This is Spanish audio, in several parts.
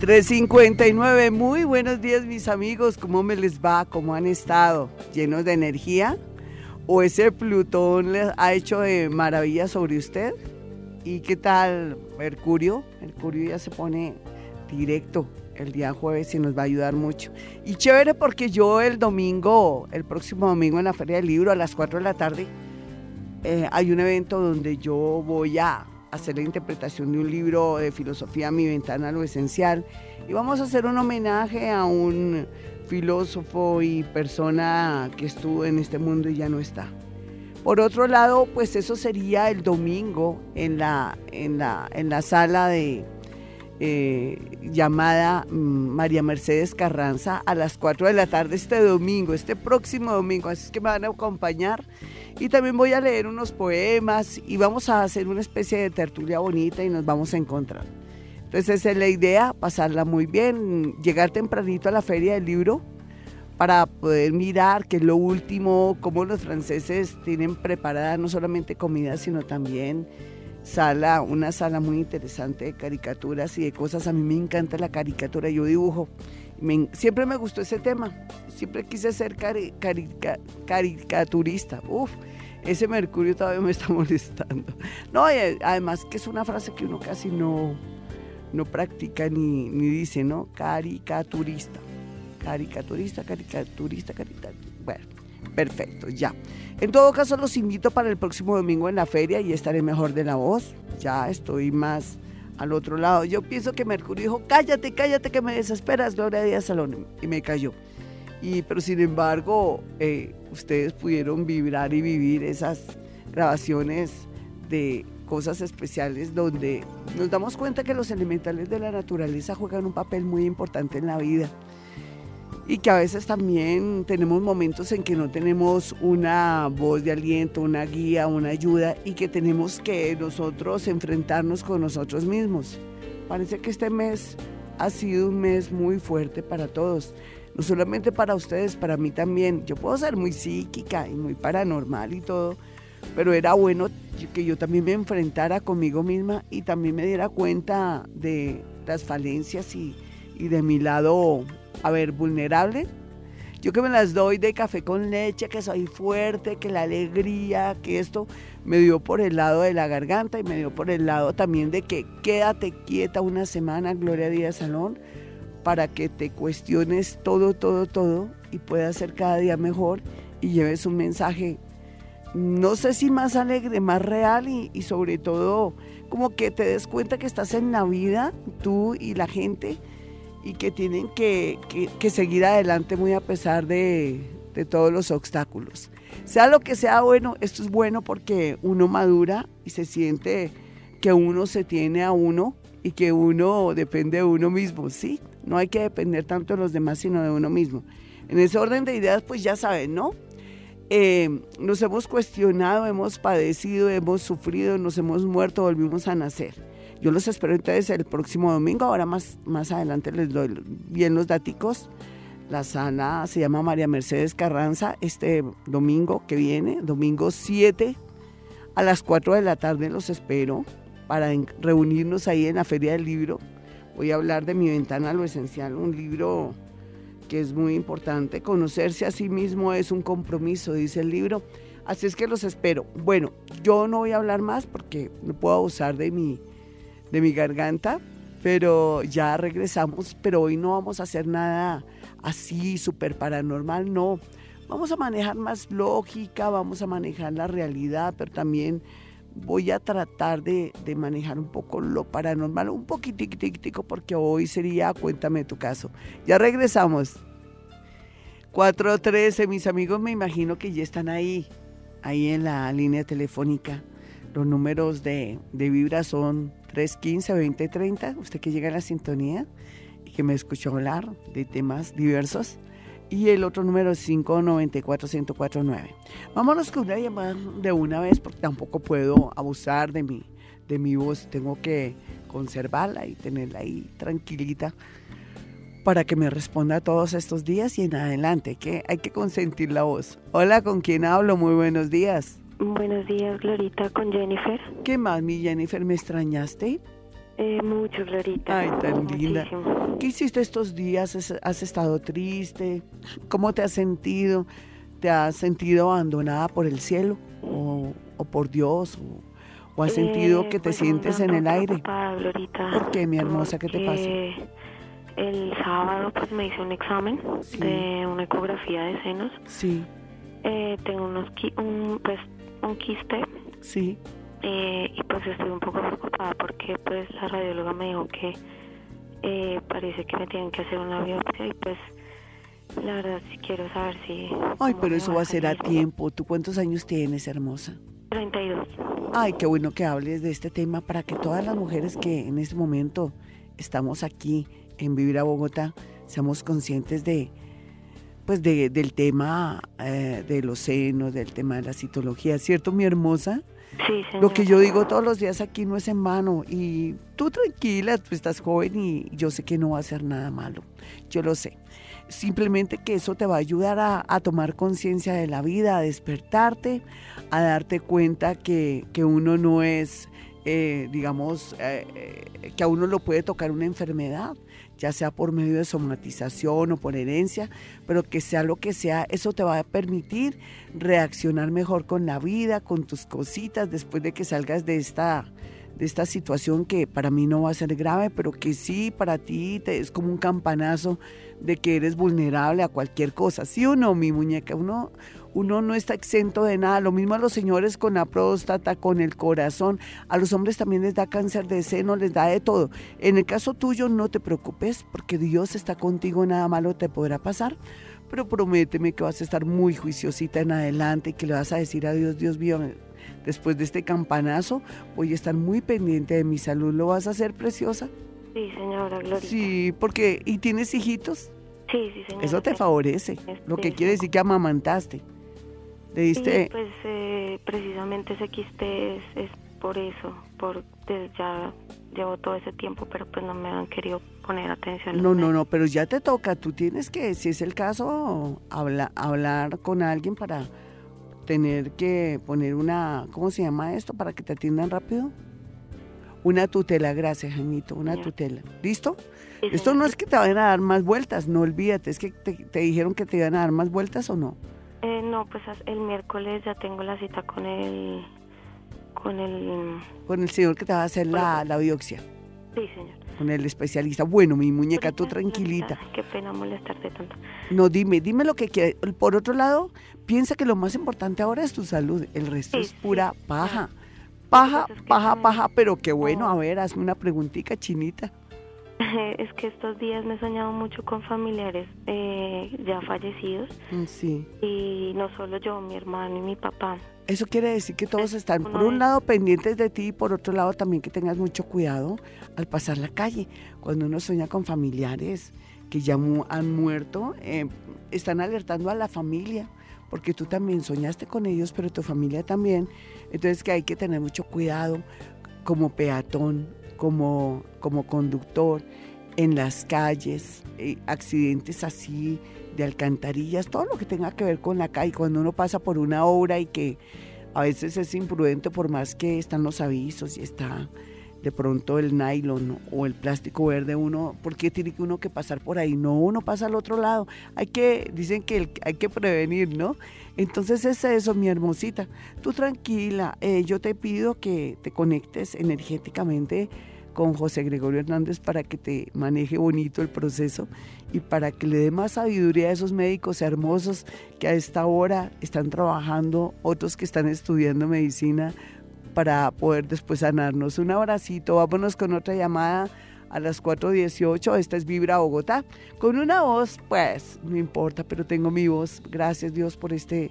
359, muy buenos días mis amigos, ¿cómo me les va? ¿Cómo han estado? ¿Llenos de energía? ¿O ese Plutón les ha hecho de maravilla sobre usted? ¿Y qué tal Mercurio? Mercurio ya se pone directo el día jueves y nos va a ayudar mucho. Y chévere porque yo el domingo, el próximo domingo en la Feria del Libro a las 4 de la tarde, eh, hay un evento donde yo voy a hacer la interpretación de un libro de filosofía, Mi ventana lo esencial, y vamos a hacer un homenaje a un filósofo y persona que estuvo en este mundo y ya no está. Por otro lado, pues eso sería el domingo en la, en la, en la sala de eh, llamada mm, María Mercedes Carranza a las 4 de la tarde este domingo, este próximo domingo. Así es que me van a acompañar y también voy a leer unos poemas y vamos a hacer una especie de tertulia bonita y nos vamos a encontrar. Entonces esa es la idea, pasarla muy bien, llegar tempranito a la feria del libro para poder mirar qué es lo último, cómo los franceses tienen preparada no solamente comida, sino también sala, una sala muy interesante de caricaturas y de cosas. A mí me encanta la caricatura, yo dibujo. siempre me gustó ese tema, siempre quise ser caricaturista. Uf, ese Mercurio todavía me está molestando. No, además que es una frase que uno casi no, no practica ni, ni dice, ¿no? Caricaturista. Caricaturista, caricaturista, caricaturista. Perfecto, ya. En todo caso, los invito para el próximo domingo en la feria y estaré mejor de la voz. Ya estoy más al otro lado. Yo pienso que Mercurio dijo, cállate, cállate que me desesperas, Gloria Díaz Salón. Y me cayó. Y, pero sin embargo, eh, ustedes pudieron vibrar y vivir esas grabaciones de cosas especiales donde nos damos cuenta que los elementales de la naturaleza juegan un papel muy importante en la vida y que a veces también tenemos momentos en que no tenemos una voz de aliento, una guía, una ayuda y que tenemos que nosotros enfrentarnos con nosotros mismos. Parece que este mes ha sido un mes muy fuerte para todos no solamente para ustedes, para mí también. Yo puedo ser muy psíquica y muy paranormal y todo, pero era bueno que yo también me enfrentara conmigo misma y también me diera cuenta de las falencias y, y de mi lado, a ver, vulnerable. Yo que me las doy de café con leche, que soy fuerte, que la alegría, que esto me dio por el lado de la garganta y me dio por el lado también de que quédate quieta una semana, Gloria Díaz Salón, para que te cuestiones todo, todo, todo y puedas ser cada día mejor y lleves un mensaje, no sé si más alegre, más real y, sobre todo como que te des cuenta que estás en la vida, tú y la gente, y que tienen que, seguir adelante muy a pesar de, de todos los obstáculos. Sea lo que sea bueno, esto es bueno porque uno madura y se siente que uno se tiene a uno y que uno depende de uno mismo, ¿sí? No hay que depender tanto de los demás, sino de uno mismo. En ese orden de ideas, pues ya saben, ¿no? Eh, nos hemos cuestionado, hemos padecido, hemos sufrido, nos hemos muerto, volvimos a nacer. Yo los espero entonces el próximo domingo, ahora más, más adelante les doy bien los daticos. La sala se llama María Mercedes Carranza este domingo que viene, domingo 7 a las 4 de la tarde los espero para reunirnos ahí en la Feria del Libro Voy a hablar de Mi ventana lo esencial, un libro que es muy importante. Conocerse a sí mismo es un compromiso, dice el libro. Así es que los espero. Bueno, yo no voy a hablar más porque no puedo abusar de mi, de mi garganta, pero ya regresamos. Pero hoy no vamos a hacer nada así súper paranormal, no. Vamos a manejar más lógica, vamos a manejar la realidad, pero también voy a tratar de, manejar un poco lo paranormal, un poquitico, porque hoy sería cuéntame tu caso. Ya regresamos. 413, mis amigos me imagino que ya están ahí, ahí en la línea telefónica. Los números de, de Vibra son 315-2030, usted que llega a la sintonía y que me escuchó hablar de temas diversos y el otro número es 594-1049. Vámonos con una llamada de una vez porque tampoco puedo abusar de mi, de mi voz. Tengo que conservarla y tenerla ahí tranquilita para que me responda todos estos días y en adelante, que hay que consentir la voz. Hola, ¿con quién hablo? Muy buenos días. Buenos días, Glorita, con Jennifer. ¿Qué más, mi Jennifer? ¿Me extrañaste? Eh, mucho, Glorita. Ay, tan linda. ¿Qué hiciste estos días? ¿Has estado triste? ¿Cómo te has sentido? ¿Te has sentido abandonada por el cielo o, por Dios? ¿O, has sentido que te pues, sientes en el aire? Glorita, ¿Por qué, mi hermosa? ¿Qué te pasa? El sábado pues me hice un examen de una ecografía de senos. Sí. Eh, tengo unos un, pues un quiste. Sí. Eh, y pues estoy un poco preocupada porque pues la radióloga me dijo que eh, parece que me tienen que hacer una biopsia y pues la verdad sí quiero saber si... Ay, pero eso va a ser a tiempo. ¿Tú cuántos años tienes, hermosa? 32. Ay, qué bueno que hables de este tema para que todas las mujeres que en este momento estamos aquí en Vivir a Bogotá seamos conscientes de, pues de, del tema eh, de los senos, del tema de la citología, ¿cierto, mi hermosa? Sí, Lo que yo digo todos los días aquí no es en vano y tú tranquila, tú estás joven y yo sé que no va a ser nada malo, yo lo sé. Simplemente que eso te va a ayudar a, tomar conciencia de la vida, a despertarte, a darte cuenta que, que uno no es, eh, digamos, eh, que a uno lo puede tocar una enfermedad, ya sea por medio de somatización o por herencia, pero que sea lo que sea, eso te va a permitir reaccionar mejor con la vida, con tus cositas, después de que salgas de esta, de esta situación que para mí no va a ser grave, pero que sí para ti te, es como un campanazo de que eres vulnerable a cualquier cosa. ¿Sí o no, mi muñeca? Uno, uno no está exento de nada. Lo mismo a los señores con la próstata, con el corazón. A los hombres también les da cáncer de seno, les da de todo. En el caso tuyo no te preocupes porque Dios está contigo, nada malo te podrá pasar. Pero prométeme que vas a estar muy juiciosita en adelante y que le vas a decir a Dios, Dios mío, después de este campanazo voy a estar muy pendiente de mi salud. ¿Lo vas a hacer, preciosa? Sí, señora Gloria. Sí, porque ¿y tienes hijitos? Sí, sí, señora. Eso te favorece, lo que quiere decir que amamantaste. ¿Le diste? Sí, pues eh, precisamente ese quiste es, por eso, por ya llevo todo ese tiempo, pero pues no me han querido poner atención. No, no, no, pero ya te toca, tú tienes que, si es el caso, habla, hablar con alguien para tener que poner una, ¿cómo se llama esto? Para que te atiendan rápido. Una tutela, gracias, Jaimito, una tutela. ¿Listo? Esto no es que te vayan a dar más vueltas, no olvídate, es que te, te dijeron que te iban a dar más vueltas o no. Eh, no, pues el miércoles ya tengo la cita con el... Con el... Con el señor que te va a hacer la, la biopsia. Sí, señor. Con el especialista. Bueno, mi muñeca, tú tranquilita. qué pena molestarte tanto. No, dime, dime lo que quieras. Por otro lado, piensa que lo más importante ahora es tu salud. El resto es pura paja. Paja, paja, paja, pero qué bueno. A ver, hazme una preguntita chinita. es que estos días me he soñado mucho con familiares eh, ya fallecidos. Mm, sí. Y no solo yo, mi hermano y mi papá. Eso quiere decir que todos están, por un lado, pendientes de ti y por otro lado también que tengas mucho cuidado al pasar la calle. Cuando uno sueña con familiares que ya han muerto, eh, están alertando a la familia, porque tú también soñaste con ellos, pero tu familia también. Entonces que hay que tener mucho cuidado como peatón, como, como conductor en las calles, eh, accidentes así de alcantarillas, todo lo que tenga que ver con la calle, cuando uno pasa por una obra y que a veces es imprudente por más que están los avisos y está de pronto el nylon o el plástico verde, uno, ¿por qué tiene uno que pasar por ahí? No, uno pasa al otro lado. Hay que, dicen que hay que prevenir, ¿no? Entonces es eso, mi hermosita. Tú tranquila, eh, yo te pido que te conectes energéticamente con José Gregorio Hernández para que te maneje bonito el proceso y para que le dé más sabiduría a esos médicos hermosos que a esta hora están trabajando, otros que están estudiando medicina para poder después sanarnos. Un abracito, vámonos con otra llamada a las 4.18. Esta es Vibra Bogotá. Con una voz, pues, no importa, pero tengo mi voz. Gracias Dios por este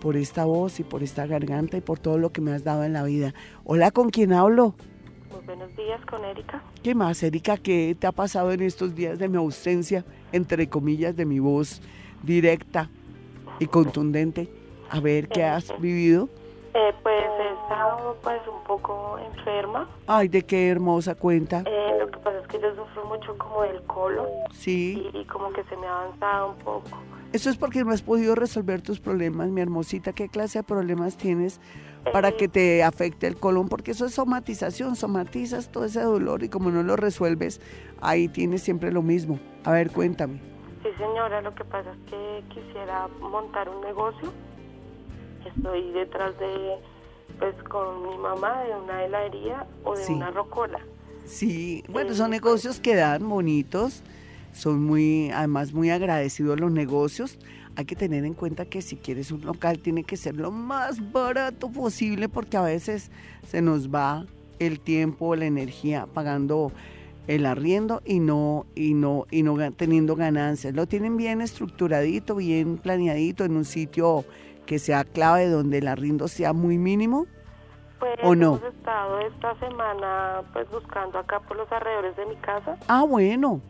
por esta voz y por esta garganta y por todo lo que me has dado en la vida. Hola, ¿con quién hablo? Muy buenos días, con Erika. ¿Qué más, Erika? ¿Qué te ha pasado en estos días de mi ausencia, entre comillas, de mi voz directa y contundente? A ver, ¿qué has vivido? Eh, pues he estado pues un poco enferma. Ay, de qué hermosa cuenta. Eh, lo que pasa es que yo sufro mucho como del colon. Sí. Y, como que se me ha avanzado un poco. Eso es porque no has podido resolver tus problemas, mi hermosita. ¿Qué clase de problemas tienes para que te afecte el colon? Porque eso es somatización, somatizas todo ese dolor y como no lo resuelves, ahí tienes siempre lo mismo. A ver, cuéntame. Sí, señora, lo que pasa es que quisiera montar un negocio. Estoy detrás de, pues, con mi mamá de una heladería o de una rocola. Sí, bueno, son negocios que dan bonitos, son muy, además muy agradecidos los negocios. Hay que tener en cuenta que si quieres un local tiene que ser lo más barato posible porque a veces se nos va el tiempo, la energía pagando el arriendo y no y no y no teniendo ganancias. Lo tienen bien estructuradito, bien planeadito en un sitio que sea clave donde el arriendo sea muy mínimo pues ¿O no? hemos estado esta semana pues buscando acá por los alrededores de mi casa. Ah, bueno.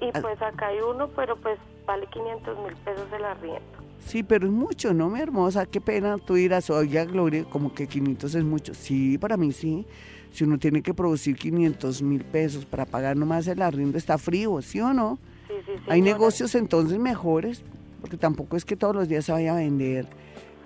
Y pues acá hay uno, pero pues vale 500 mil pesos el arriendo. Sí, pero es mucho, ¿no, mi hermosa? Qué pena tú dirás, oye, Gloria, como que 500 es mucho. Sí, para mí sí. Si uno tiene que producir 500 mil pesos para pagar nomás el arriendo, está frío, ¿sí o no? Sí, sí, sí. Hay negocios entonces mejores, porque tampoco es que todos los días se vaya a vender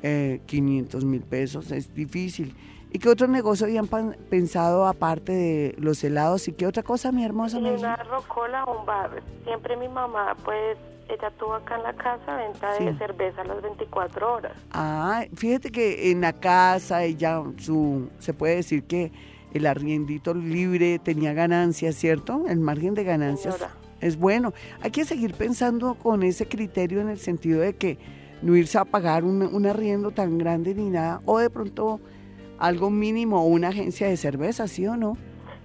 eh, 500 mil pesos, es difícil. ¿Y qué otro negocio habían pensado aparte de los helados? ¿Y qué otra cosa, mi hermosa? una rocola o un bar. Siempre mi mamá, pues, ella tuvo acá en la casa venta de cerveza a las 24 horas. Ah, fíjate que en la casa ella, su, se puede decir que el arriendito libre tenía ganancias, ¿cierto? El margen de ganancias es bueno. Hay que seguir pensando con ese criterio en el sentido de que no irse a pagar un, un arriendo tan grande ni nada, o de pronto algo mínimo una agencia de cerveza, ¿sí o no?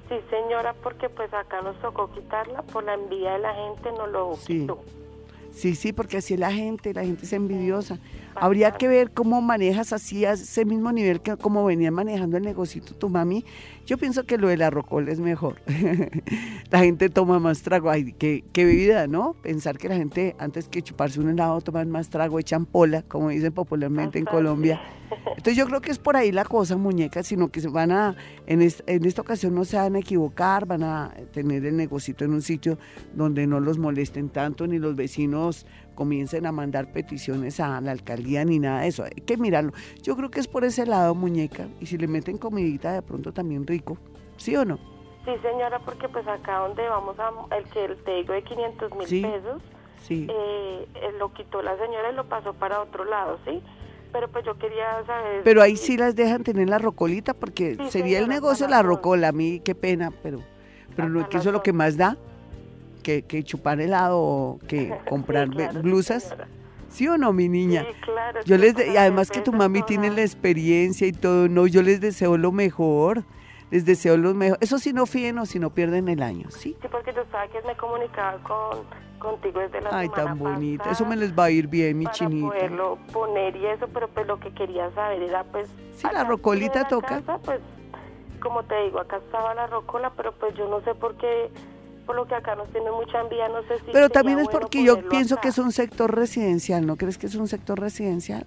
Sí, señora, porque pues acá nos tocó quitarla por la envidia de la gente, no lo sí. quitó. Sí, sí, porque así es la gente, la gente es envidiosa. Habría que ver cómo manejas así a ese mismo nivel que como venía manejando el negocito tu mami. Yo pienso que lo de la rocola es mejor. la gente toma más trago. Ay, qué, qué bebida, ¿no? Pensar que la gente antes que chuparse un helado toman más trago, echan pola, como dicen popularmente en Colombia. Entonces yo creo que es por ahí la cosa, muñeca, sino que se van a, en, en esta ocasión no se van a equivocar, van a tener el negocito en un sitio donde no los molesten tanto, ni los vecinos comiencen a mandar peticiones a la alcaldía ni nada de eso. Hay que mirarlo. Yo creo que es por ese lado, muñeca. Y si le meten comidita de pronto también rico. ¿Sí o no? Sí, señora, porque pues acá donde vamos a, el que te digo de 500 mil pesos, sí. Eh, lo quitó la señora y lo pasó para otro lado, ¿sí? Pero pues yo quería saber... Pero ahí sí las dejan tener la rocolita porque sería el negocio la rocola. A mí qué pena, pero, pero no es que eso es lo que más da que, chupar helado o que comprar blusas. ¿Sí o no, mi niña? Sí, claro. Yo les y además que tu mami tiene la experiencia y todo, no, yo les deseo lo mejor. Les deseo lo mejor. Eso si no fíen o si no pierden el año, ¿sí? Sí, porque tú sabes que me comunicaba con, contigo desde la Ay, tan bonita. Eso me les va a ir bien, mi para chinita. poderlo poner y eso, pero pues lo que quería saber era pues... Sí, la rocolita toca. pues, como te digo, acá estaba la rocola, pero pues yo no sé por qué por lo que acá nos tiene mucha envidia, no sé si... Pero también es porque yo pienso que es un sector residencial, ¿no crees que es un sector residencial?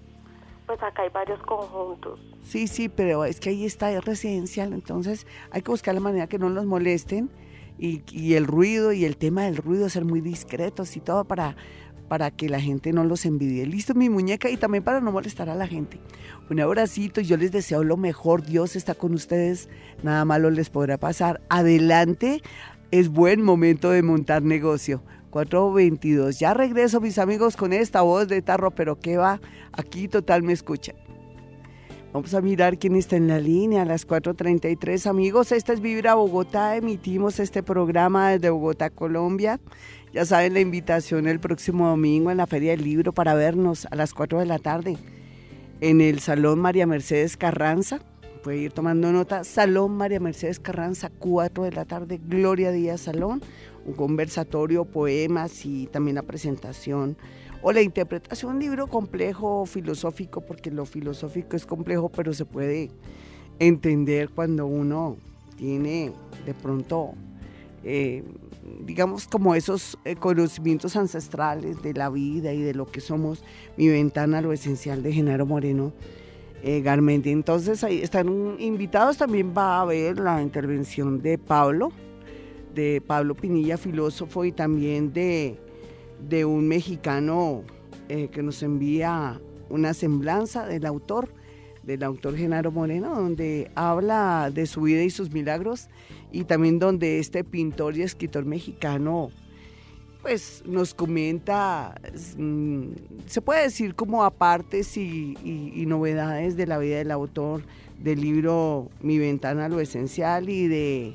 Pues acá hay varios conjuntos. Sí, sí, pero es que ahí está residencial, entonces hay que buscar la manera que no los molesten y, y el ruido y el tema del ruido, ser muy discretos y todo para, para que la gente no los envidie. Listo, mi muñeca, y también para no molestar a la gente. Un abracito, yo les deseo lo mejor, Dios está con ustedes, nada malo les podrá pasar. Adelante, es buen momento de montar negocio. 422. Ya regreso, mis amigos, con esta voz de tarro, pero ¿qué va? Aquí total me escucha. Vamos a mirar quién está en la línea a las 4.33. Amigos, esta es Vibra Bogotá. Emitimos este programa desde Bogotá, Colombia. Ya saben la invitación el próximo domingo en la Feria del Libro para vernos a las 4 de la tarde en el Salón María Mercedes Carranza puede ir tomando nota. Salón María Mercedes Carranza, 4 de la tarde, Gloria Díaz Salón, un conversatorio, poemas y también la presentación. O la interpretación, un libro complejo, filosófico, porque lo filosófico es complejo, pero se puede entender cuando uno tiene de pronto, eh, digamos, como esos eh, conocimientos ancestrales de la vida y de lo que somos, mi ventana, lo esencial de Genaro Moreno eh, Garmendi. Entonces ahí están invitados, también va a haber la intervención de Pablo, de Pablo Pinilla, filósofo, y también de, de un mexicano eh, que nos envía una semblanza del autor, del autor Genaro Moreno, donde habla de su vida y sus milagros y también donde este pintor y escritor mexicano pues nos comenta, mm, se puede decir como apartes y, y, novedades de la vida del autor del libro Mi ventana lo esencial y de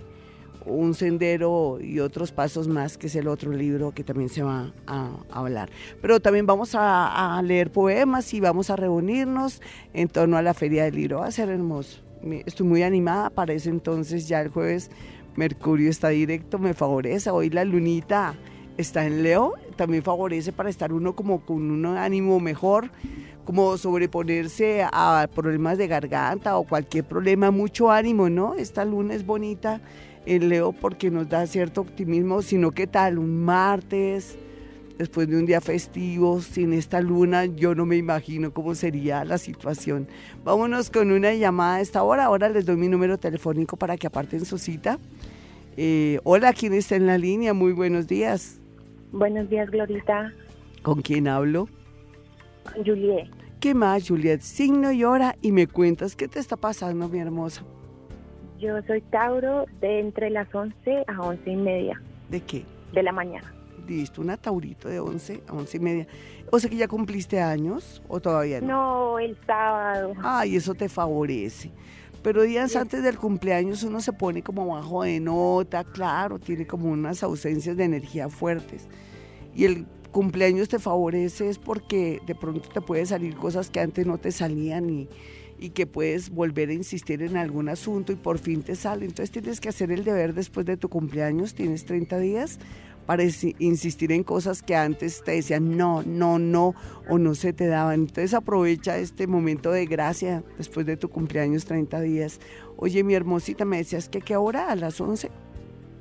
un sendero y otros pasos más, que es el otro libro que también se va a, hablar. Pero también vamos a, leer poemas y vamos a reunirnos en torno a la feria del libro. Va a ser hermoso. Estoy muy animada para ese entonces, ya el jueves Mercurio está directo, me favorece. Hoy la lunita está en Leo, también favorece para estar uno como con un ánimo mejor, como sobreponerse a problemas de garganta o cualquier problema, mucho ánimo, ¿no? Esta luna es bonita en Leo porque nos da cierto optimismo, sino que tal, un martes, después de un día festivo, sin esta luna, yo no me imagino cómo sería la situación. Vámonos con una llamada a esta hora. Ahora les doy mi número telefónico para que aparten su cita. Eh, hola, ¿quién está en la línea? Muy buenos días. Buenos días, Glorita. ¿Con quién hablo? Con Juliet. ¿Qué más, Juliet? Signo y hora y me cuentas qué te está pasando, mi hermosa. Yo soy Tauro de entre las 11 a 11 y media. ¿De qué? De la mañana. Listo, una Taurito de 11 a 11 y media. O sea que ya cumpliste años o todavía no. No, el sábado. Ay, eso te favorece. Pero días antes del cumpleaños uno se pone como bajo de nota, claro, tiene como unas ausencias de energía fuertes. Y el cumpleaños te favorece es porque de pronto te pueden salir cosas que antes no te salían y y que puedes volver a insistir en algún asunto y por fin te sale. Entonces tienes que hacer el deber después de tu cumpleaños, tienes 30 días insistir en cosas que antes te decían no, no, no o no se te daban. Entonces aprovecha este momento de gracia después de tu cumpleaños 30 días. Oye, mi hermosita, me decías que qué hora a las 11?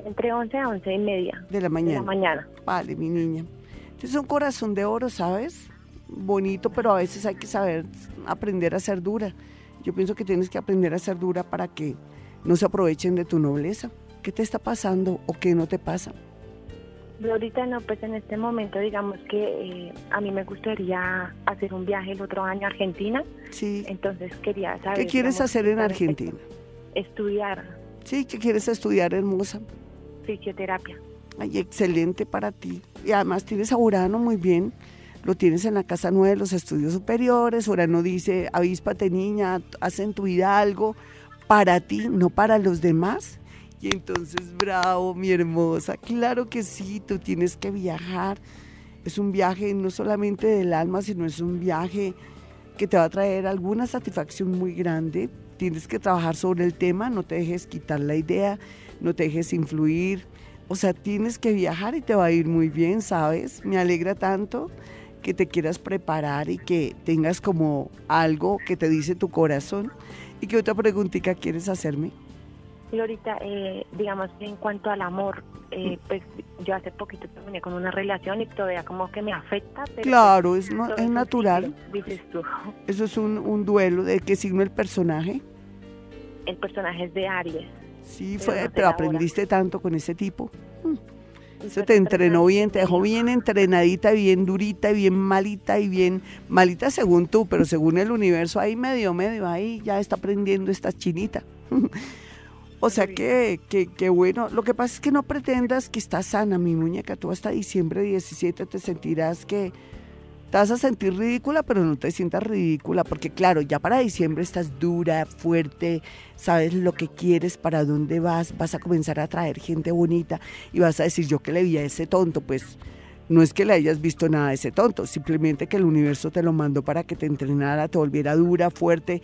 Entre 11 a 11 y media. De la mañana. De la mañana. Vale, mi niña. Entonces un corazón de oro, ¿sabes? bonito, pero a veces hay que saber aprender a ser dura. Yo pienso que tienes que aprender a ser dura para que no se aprovechen de tu nobleza. ¿Qué te está pasando o qué no te pasa? Ahorita no, pues en este momento digamos que eh, a mí me gustaría hacer un viaje el otro año a Argentina. Sí. Entonces quería saber. ¿Qué quieres hacer en Argentina? Estudiar. Sí, ¿qué quieres estudiar, hermosa? Fisioterapia. Ay, excelente para ti. Y además tienes a Urano muy bien lo tienes en la casa nueva de los estudios superiores, no dice, avíspate niña, haz en tu vida algo para ti, no para los demás. Y entonces, bravo, mi hermosa, claro que sí, tú tienes que viajar. Es un viaje no solamente del alma, sino es un viaje que te va a traer alguna satisfacción muy grande. Tienes que trabajar sobre el tema, no te dejes quitar la idea, no te dejes influir. O sea, tienes que viajar y te va a ir muy bien, ¿sabes? Me alegra tanto que te quieras preparar y que tengas como algo que te dice tu corazón. ¿Y qué otra preguntita quieres hacerme? Florita, eh, digamos en cuanto al amor, eh, mm. pues yo hace poquito terminé con una relación y todavía como que me afecta. claro, es, es natural. Dices tú. Eso es un, un duelo. ¿De qué signo el personaje? El personaje es de Aries. Sí, fue, pero, aprendiste tanto con ese tipo. Mm. Eso te entrenó bien, te dejó bien entrenadita, bien durita, bien malita y bien malita según tú, pero según el universo, ahí medio, medio, ahí ya está aprendiendo esta chinita. o sea que, que, que, bueno, lo que pasa es que no pretendas que estás sana, mi muñeca, tú hasta diciembre 17 te sentirás que te vas a sentir ridícula, pero no te sientas ridícula, porque claro, ya para diciembre estás dura, fuerte, sabes lo que quieres, para dónde vas, vas a comenzar a traer gente bonita y vas a decir, yo que le vi a ese tonto, pues no es que le hayas visto nada a ese tonto, simplemente que el universo te lo mandó para que te entrenara, te volviera dura, fuerte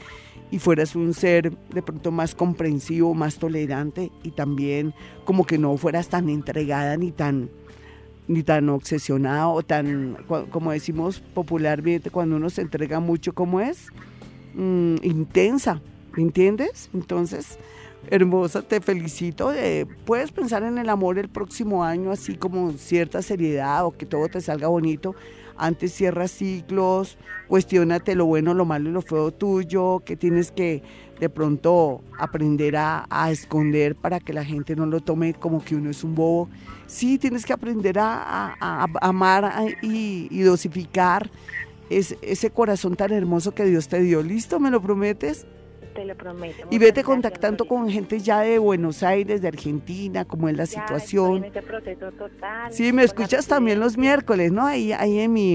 y fueras un ser de pronto más comprensivo, más tolerante y también como que no fueras tan entregada ni tan ni tan obsesionado o tan, como decimos popularmente, cuando uno se entrega mucho como es, mm, intensa, ¿me entiendes? Entonces, hermosa, te felicito. puedes pensar en el amor el próximo año, así como cierta seriedad o que todo te salga bonito. Antes cierra ciclos, cuestionate lo bueno, lo malo y lo feo tuyo, que tienes que de pronto aprender a, esconder para que la gente no lo tome como que uno es un bobo. Sí, tienes que aprender a, amar y, dosificar es, ese corazón tan hermoso que Dios te dio. ¿Listo? ¿Me lo prometes? Te lo prometo. Y vete contactando con gente ya de Buenos Aires, de Argentina, cómo es la situación. En proceso total, sí, me escuchas también los miércoles, ¿no? Ahí, ahí en mi,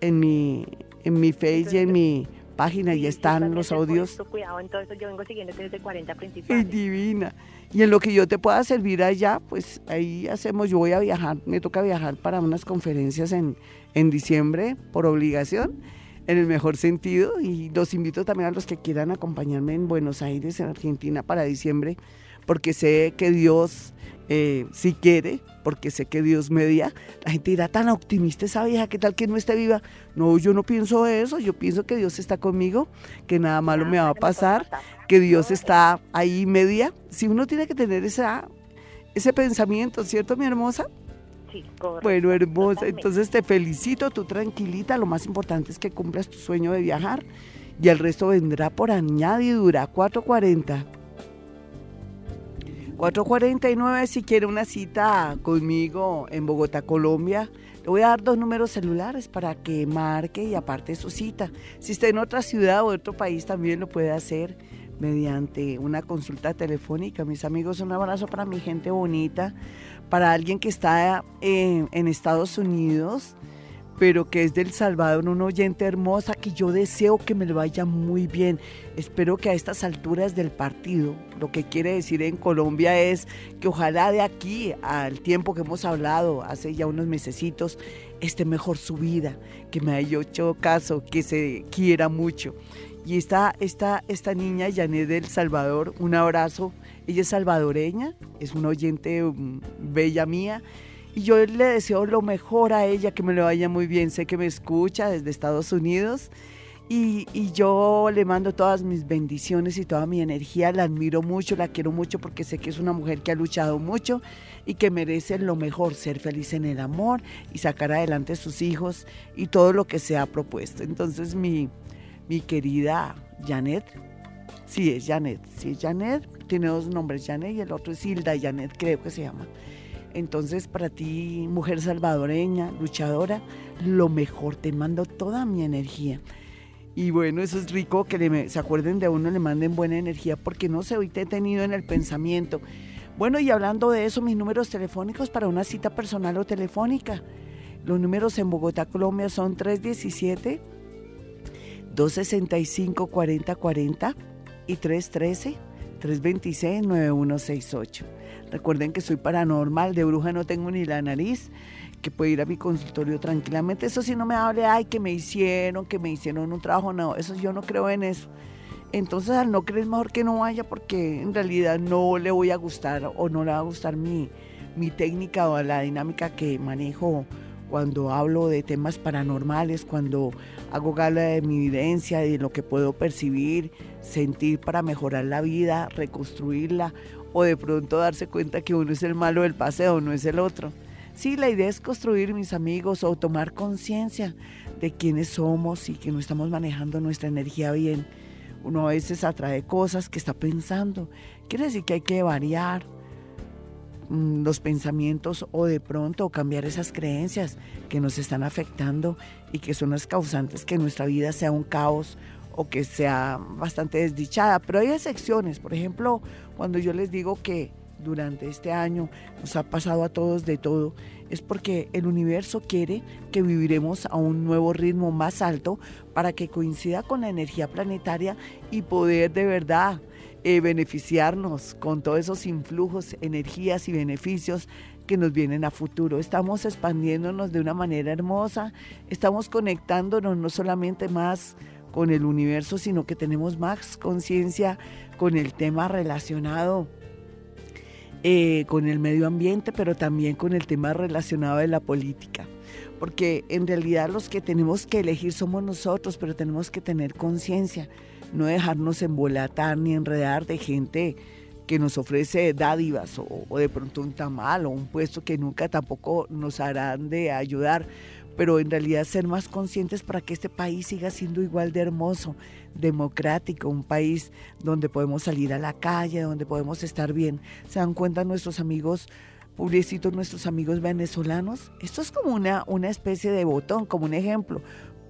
en mi, en mi Face y en mi página y están los audios. Cuidado en todo eso, yo vengo siguiendo desde 40 principales. divina. Y en lo que yo te pueda servir allá, pues ahí hacemos, yo voy a viajar, me toca viajar para unas conferencias en, en diciembre por obligación en el mejor sentido y los invito también a los que quieran acompañarme en Buenos Aires, en Argentina, para diciembre, porque sé que Dios eh, si quiere, porque sé que Dios media. La gente dirá, tan optimista esa vieja, ¿qué tal que no esté viva? No, yo no pienso eso, yo pienso que Dios está conmigo, que nada malo me va a pasar, que Dios está ahí media. Si uno tiene que tener esa, ese pensamiento, ¿cierto, mi hermosa? Bueno, hermosa, entonces te felicito, tú tranquilita, lo más importante es que cumplas tu sueño de viajar y el resto vendrá por añadidura, 440. 449 si quiere una cita conmigo en Bogotá, Colombia. Le voy a dar dos números celulares para que marque y aparte su cita. Si está en otra ciudad o otro país también lo puede hacer mediante una consulta telefónica. Mis amigos, un abrazo para mi gente bonita para alguien que está en, Estados Unidos, pero que es del Salvador, una oyente hermosa que yo deseo que me lo vaya muy bien. Espero que a estas alturas del partido, lo que quiere decir en Colombia es que ojalá de aquí al tiempo que hemos hablado, hace ya unos mesecitos, esté mejor su vida, que me haya hecho caso, que se quiera mucho. Y esta, esta, esta niña, Janet del Salvador, un abrazo ella es salvadoreña, es una oyente mm, bella mía. Y yo le deseo lo mejor a ella, que me lo vaya muy bien. Sé que me escucha desde Estados Unidos. Y, y, yo le mando todas mis bendiciones y toda mi energía. La admiro mucho, la quiero mucho porque sé que es una mujer que ha luchado mucho y que merece lo mejor, ser feliz en el amor y sacar adelante sus hijos y todo lo que se ha propuesto. Entonces mi, mi querida Janet, sí es Janet, sí es Janet, tiene dos nombres, Janet y el otro es Hilda Janet, creo que se llama. Entonces, para ti, mujer salvadoreña, luchadora, lo mejor, te mando toda mi energía. Y bueno, eso es rico que se acuerden de uno, le manden buena energía, porque no sé, hoy te he tenido en el pensamiento. Bueno, y hablando de eso, mis números telefónicos para una cita personal o telefónica. Los números en Bogotá, Colombia son 317 265 4040 y 313 326-9168. Recuerden que soy paranormal, de bruja no tengo ni la nariz, que puede ir a mi consultorio tranquilamente. Eso sí no me hable, ay, que me hicieron, que me hicieron un trabajo, no, eso yo no creo en eso. Entonces al no creer mejor que no vaya porque en realidad no le voy a gustar o no le va a gustar mi, mi técnica o la dinámica que manejo cuando hablo de temas paranormales, cuando hago gala de mi evidencia, de lo que puedo percibir, sentir para mejorar la vida, reconstruirla, o de pronto darse cuenta que uno es el malo del paseo, no es el otro. Sí, la idea es construir, mis amigos, o tomar conciencia de quiénes somos y que no estamos manejando nuestra energía bien. Uno a veces atrae cosas que está pensando. Quiere decir que hay que variar, los pensamientos o de pronto cambiar esas creencias que nos están afectando y que son las causantes que nuestra vida sea un caos o que sea bastante desdichada. Pero hay excepciones, por ejemplo, cuando yo les digo que durante este año nos ha pasado a todos de todo, es porque el universo quiere que viviremos a un nuevo ritmo más alto para que coincida con la energía planetaria y poder de verdad eh, beneficiarnos con todos esos influjos, energías y beneficios que nos vienen a futuro. Estamos expandiéndonos de una manera hermosa, estamos conectándonos no solamente más con el universo, sino que tenemos más conciencia con el tema relacionado eh, con el medio ambiente, pero también con el tema relacionado de la política. Porque en realidad los que tenemos que elegir somos nosotros, pero tenemos que tener conciencia no dejarnos embolatar ni enredar de gente que nos ofrece dádivas o, de pronto un tamal o un puesto que nunca tampoco nos harán de ayudar, pero en realidad ser más conscientes para que este país siga siendo igual de hermoso, democrático, un país donde podemos salir a la calle, donde podemos estar bien. ¿Se dan cuenta nuestros amigos? Pobrecitos nuestros amigos venezolanos. Esto es como una, una especie de botón, como un ejemplo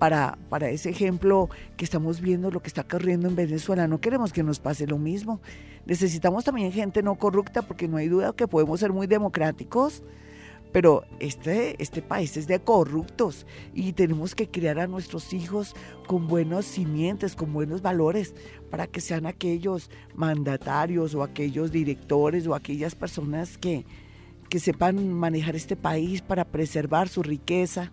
para, para ese ejemplo que estamos viendo, lo que está ocurriendo en Venezuela. No queremos que nos pase lo mismo. Necesitamos también gente no corrupta porque no hay duda que podemos ser muy democráticos, pero este, este país es de corruptos y tenemos que criar a nuestros hijos con buenos simientes, con buenos valores, para que sean aquellos mandatarios o aquellos directores o aquellas personas que, que sepan manejar este país para preservar su riqueza,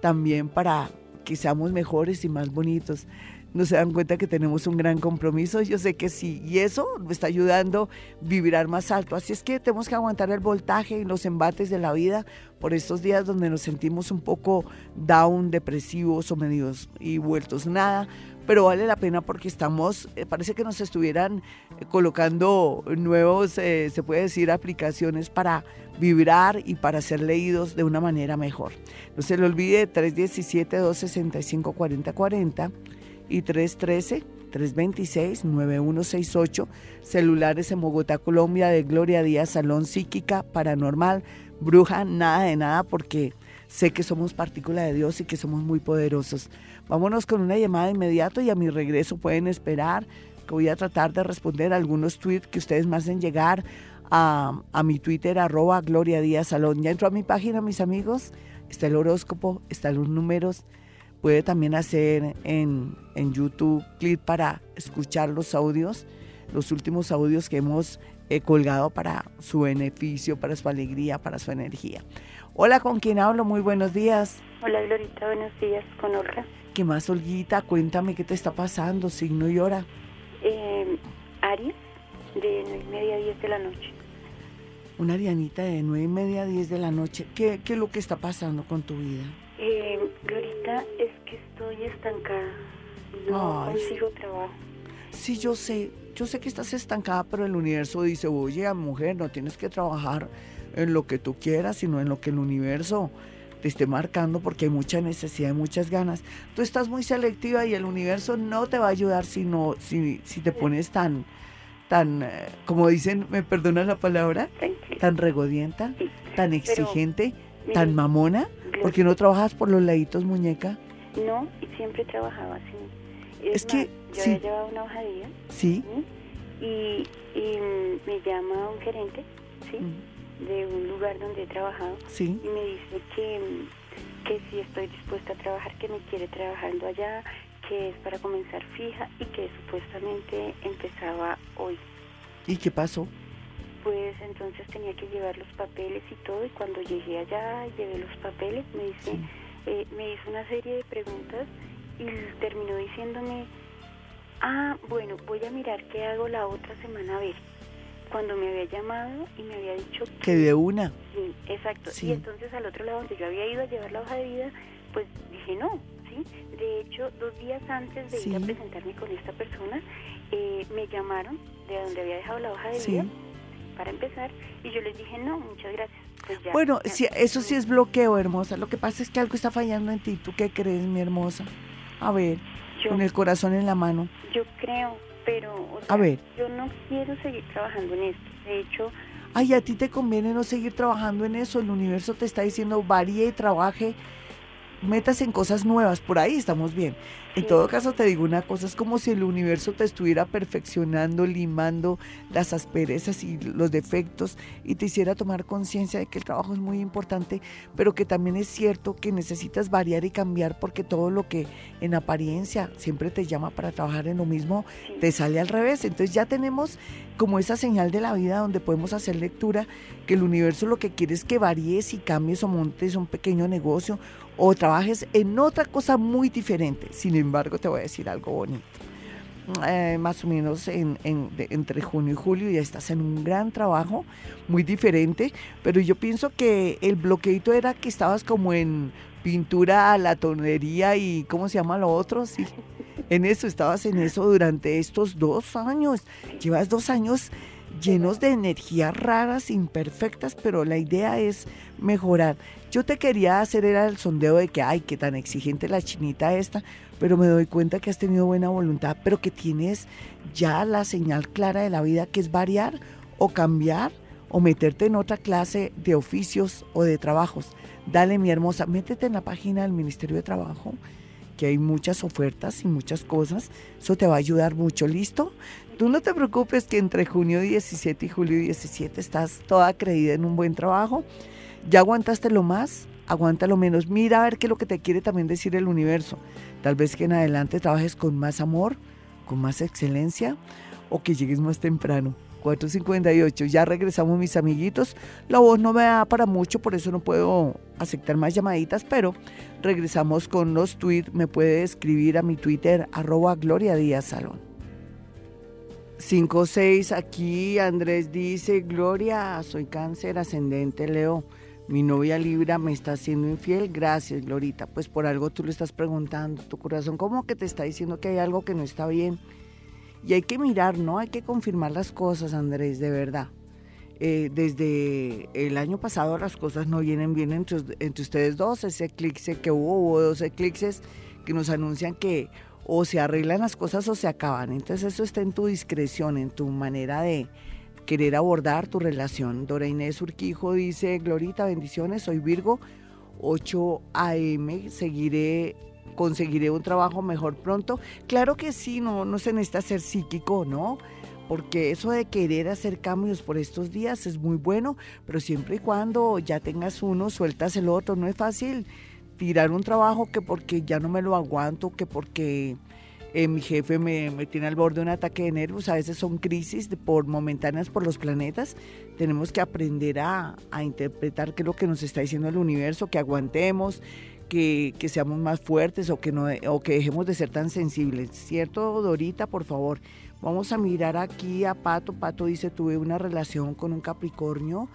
también para que mejores y más bonitos no se dan cuenta que tenemos un gran compromiso. Yo sé que sí, y eso me está ayudando a vibrar más alto. Así es que tenemos que aguantar el voltaje y los embates de la vida por estos días donde nos sentimos un poco down, depresivos o medios y vueltos nada. Pero vale la pena porque estamos, eh, parece que nos estuvieran eh, colocando nuevos, eh, se puede decir, aplicaciones para vibrar y para ser leídos de una manera mejor. No se le olvide 317-265-4040 y 313-326-9168, celulares en Bogotá, Colombia, de Gloria Díaz, Salón Psíquica, Paranormal, Bruja, nada de nada, porque sé que somos partícula de Dios y que somos muy poderosos. Vámonos con una llamada inmediato y a mi regreso pueden esperar que voy a tratar de responder algunos tweets que ustedes me hacen llegar a, a mi Twitter, arroba Gloria Díaz Salón. Ya entro a mi página, mis amigos, está el horóscopo, están los números Puede también hacer en, en YouTube clic para escuchar los audios, los últimos audios que hemos eh, colgado para su beneficio, para su alegría, para su energía. Hola, ¿con quién hablo? Muy buenos días. Hola, Glorita, buenos días, con Olga. ¿Qué más, Olguita? Cuéntame qué te está pasando, signo y hora. Eh, Aries, de nueve y media a 10 de la noche. Una Arianita de nueve y media a 10 de la noche. ¿Qué, ¿Qué es lo que está pasando con tu vida? Eh, Glorita, es que estoy estancada. No consigo trabajo. Sí, yo sé. Yo sé que estás estancada, pero el universo dice, oye, mujer, no tienes que trabajar en lo que tú quieras, sino en lo que el universo te esté marcando porque hay mucha necesidad y muchas ganas. Tú estás muy selectiva y el universo no te va a ayudar si, si, si te pones tan, tan, eh, como dicen, me perdonas la palabra, tan regodienta, tan exigente, tan mamona. ¿Por qué no trabajas por los laditos, muñeca? No, y siempre trabajaba así. Es, que yo sí. había llevado una hoja de Sí. Y, y me llama un gerente, ¿sí? De un lugar donde he trabajado. Sí. Y me dice que, que si estoy dispuesta a trabajar, que me quiere trabajando allá, que es para comenzar fija y que supuestamente empezaba hoy. ¿Y qué pasó? Pues entonces tenía que llevar los papeles y todo y cuando llegué allá llevé los papeles, me dice, eh, me hizo una serie de preguntas y terminó diciéndome, ah, bueno, voy a mirar qué hago la otra semana a ver. Cuando me había llamado y me había dicho que, de una. Sí, exacto. Y entonces al otro lado donde yo había ido a llevar la hoja de vida, pues dije no, ¿sí? De hecho, dos días antes de ir a presentarme con esta persona, eh, me llamaron de donde había dejado la hoja de vida para empezar y yo les dije no, muchas gracias. Pues bueno, si, eso sí es bloqueo, hermosa. Lo que pasa es que algo está fallando en ti. ¿Tú qué crees, mi hermosa? A ver, con el corazón en la mano. Yo creo, pero a ver. yo no quiero seguir trabajando en esto. De hecho... Ay, a ti te conviene no seguir trabajando en eso. El universo te está diciendo varíe y trabaje metas en cosas nuevas, por ahí estamos bien. En todo caso, te digo una cosa, es como si el universo te estuviera perfeccionando, limando las asperezas y los defectos y te hiciera tomar conciencia de que el trabajo es muy importante, pero que también es cierto que necesitas variar y cambiar porque todo lo que en apariencia siempre te llama para trabajar en lo mismo, te sale al revés. Entonces ya tenemos como esa señal de la vida donde podemos hacer lectura, que el universo lo que quiere es que varíes y cambies o montes un pequeño negocio o trabajes en otra cosa muy diferente. Sin embargo, te voy a decir algo bonito. Eh, más o menos en, entre junio y julio ya estás en un gran trabajo, muy diferente, pero yo pienso que el bloqueito era que estabas como en pintura, la tonería y ¿cómo se llama lo otro? Sí, en eso, estabas en eso durante estos dos años. Llevas dos años llenos de energías raras, imperfectas, pero la idea es mejorar. Yo te quería hacer era el sondeo de que, ay, qué tan exigente la chinita esta, pero me doy cuenta que has tenido buena voluntad, pero que tienes ya la señal clara de la vida que es variar o cambiar o meterte en otra clase de oficios o de trabajos. Dale, mi hermosa, métete en la página del Ministerio de Trabajo que hay muchas ofertas y muchas cosas. Eso te va a ayudar mucho, ¿listo? Tú no te preocupes que entre junio 17 y julio 17 estás toda creída en un buen trabajo. Ya aguantaste lo más, aguanta lo menos. Mira a ver qué es lo que te quiere también decir el universo. Tal vez que en adelante trabajes con más amor, con más excelencia o que llegues más temprano. 458. Ya regresamos mis amiguitos. La voz no me da para mucho, por eso no puedo aceptar más llamaditas, pero regresamos con los tweets. Me puede escribir a mi Twitter, arroba Gloria Díaz Salón. 56 aquí, Andrés dice, Gloria, soy cáncer ascendente, Leo. Mi novia Libra me está haciendo infiel. Gracias, Glorita. Pues por algo tú le estás preguntando. Tu corazón como que te está diciendo que hay algo que no está bien y hay que mirar, ¿no? Hay que confirmar las cosas, Andrés, de verdad. Eh, desde el año pasado las cosas no vienen bien entre, ustedes dos. Ese eclipse que hubo, hubo dos eclipses que nos anuncian que o se arreglan las cosas o se acaban. Entonces eso está en tu discreción, en tu manera de querer abordar tu relación. Dora Inés Urquijo dice, Glorita, bendiciones, soy Virgo, 8 AM, seguiré conseguiré un trabajo mejor pronto. Claro que sí, no, no se necesita ser psíquico, ¿no? Porque eso de querer hacer cambios por estos días es muy bueno, pero siempre y cuando ya tengas uno, sueltas el otro. No es fácil tirar un trabajo que porque ya no me lo aguanto, que porque eh, mi jefe me, tiene al borde de un ataque de nervios. A veces son crisis por momentáneas por los planetas. Tenemos que aprender a, interpretar qué es lo que nos está diciendo el universo, que aguantemos, que, seamos más fuertes o que, no, o que dejemos de ser tan sensibles. ¿Cierto, Dorita? Por favor, vamos a mirar aquí a Pato. Pato dice, tuve una relación con un Capricornio.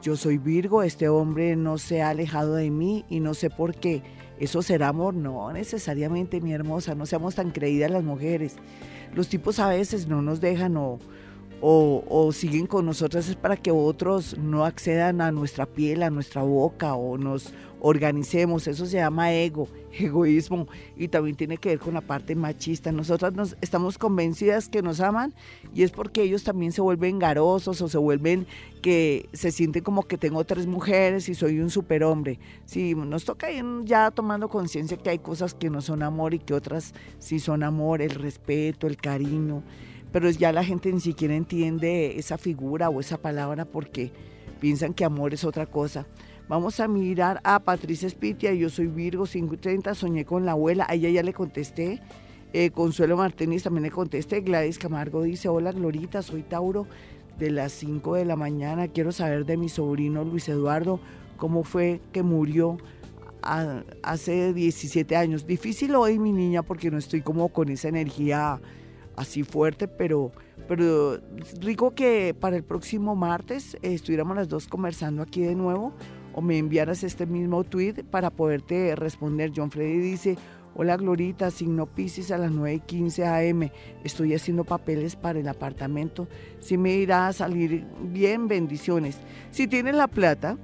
Yo soy Virgo, este hombre no se ha alejado de mí y no sé por qué. ¿Eso será amor? No necesariamente, mi hermosa, no seamos tan creídas las mujeres. Los tipos a veces no nos dejan o, o, siguen con nosotras es para que otros no accedan a nuestra piel, a nuestra boca o nos organicemos. Eso se llama ego, egoísmo y también tiene que ver con la parte machista. Nosotras nos, estamos convencidas que nos aman y es porque ellos también se vuelven garosos o se vuelven que se sienten como que tengo tres mujeres y soy un superhombre. Sí, nos toca ir ya tomando conciencia que hay cosas que no son amor y que otras sí son amor, el respeto, el cariño pero ya la gente ni siquiera entiende esa figura o esa palabra porque piensan que amor es otra cosa. Vamos a mirar a Patricia Spitia, yo soy Virgo 530, soñé con la abuela, a ella ya le contesté. Eh, Consuelo Martínez también le contesté. Gladys Camargo dice, hola Glorita, soy Tauro de las 5 de la mañana, quiero saber de mi sobrino Luis Eduardo, cómo fue que murió hace 17 años. Difícil hoy, mi niña, porque no estoy como con esa energía así fuerte, pero, pero rico que para el próximo martes eh, estuviéramos las dos conversando aquí de nuevo o me enviaras este mismo tweet para poderte responder. John Freddy dice, hola Glorita, signo Pisces a las 9.15 am, estoy haciendo papeles para el apartamento, si me irá a salir bien, bendiciones. Si tienes la plata,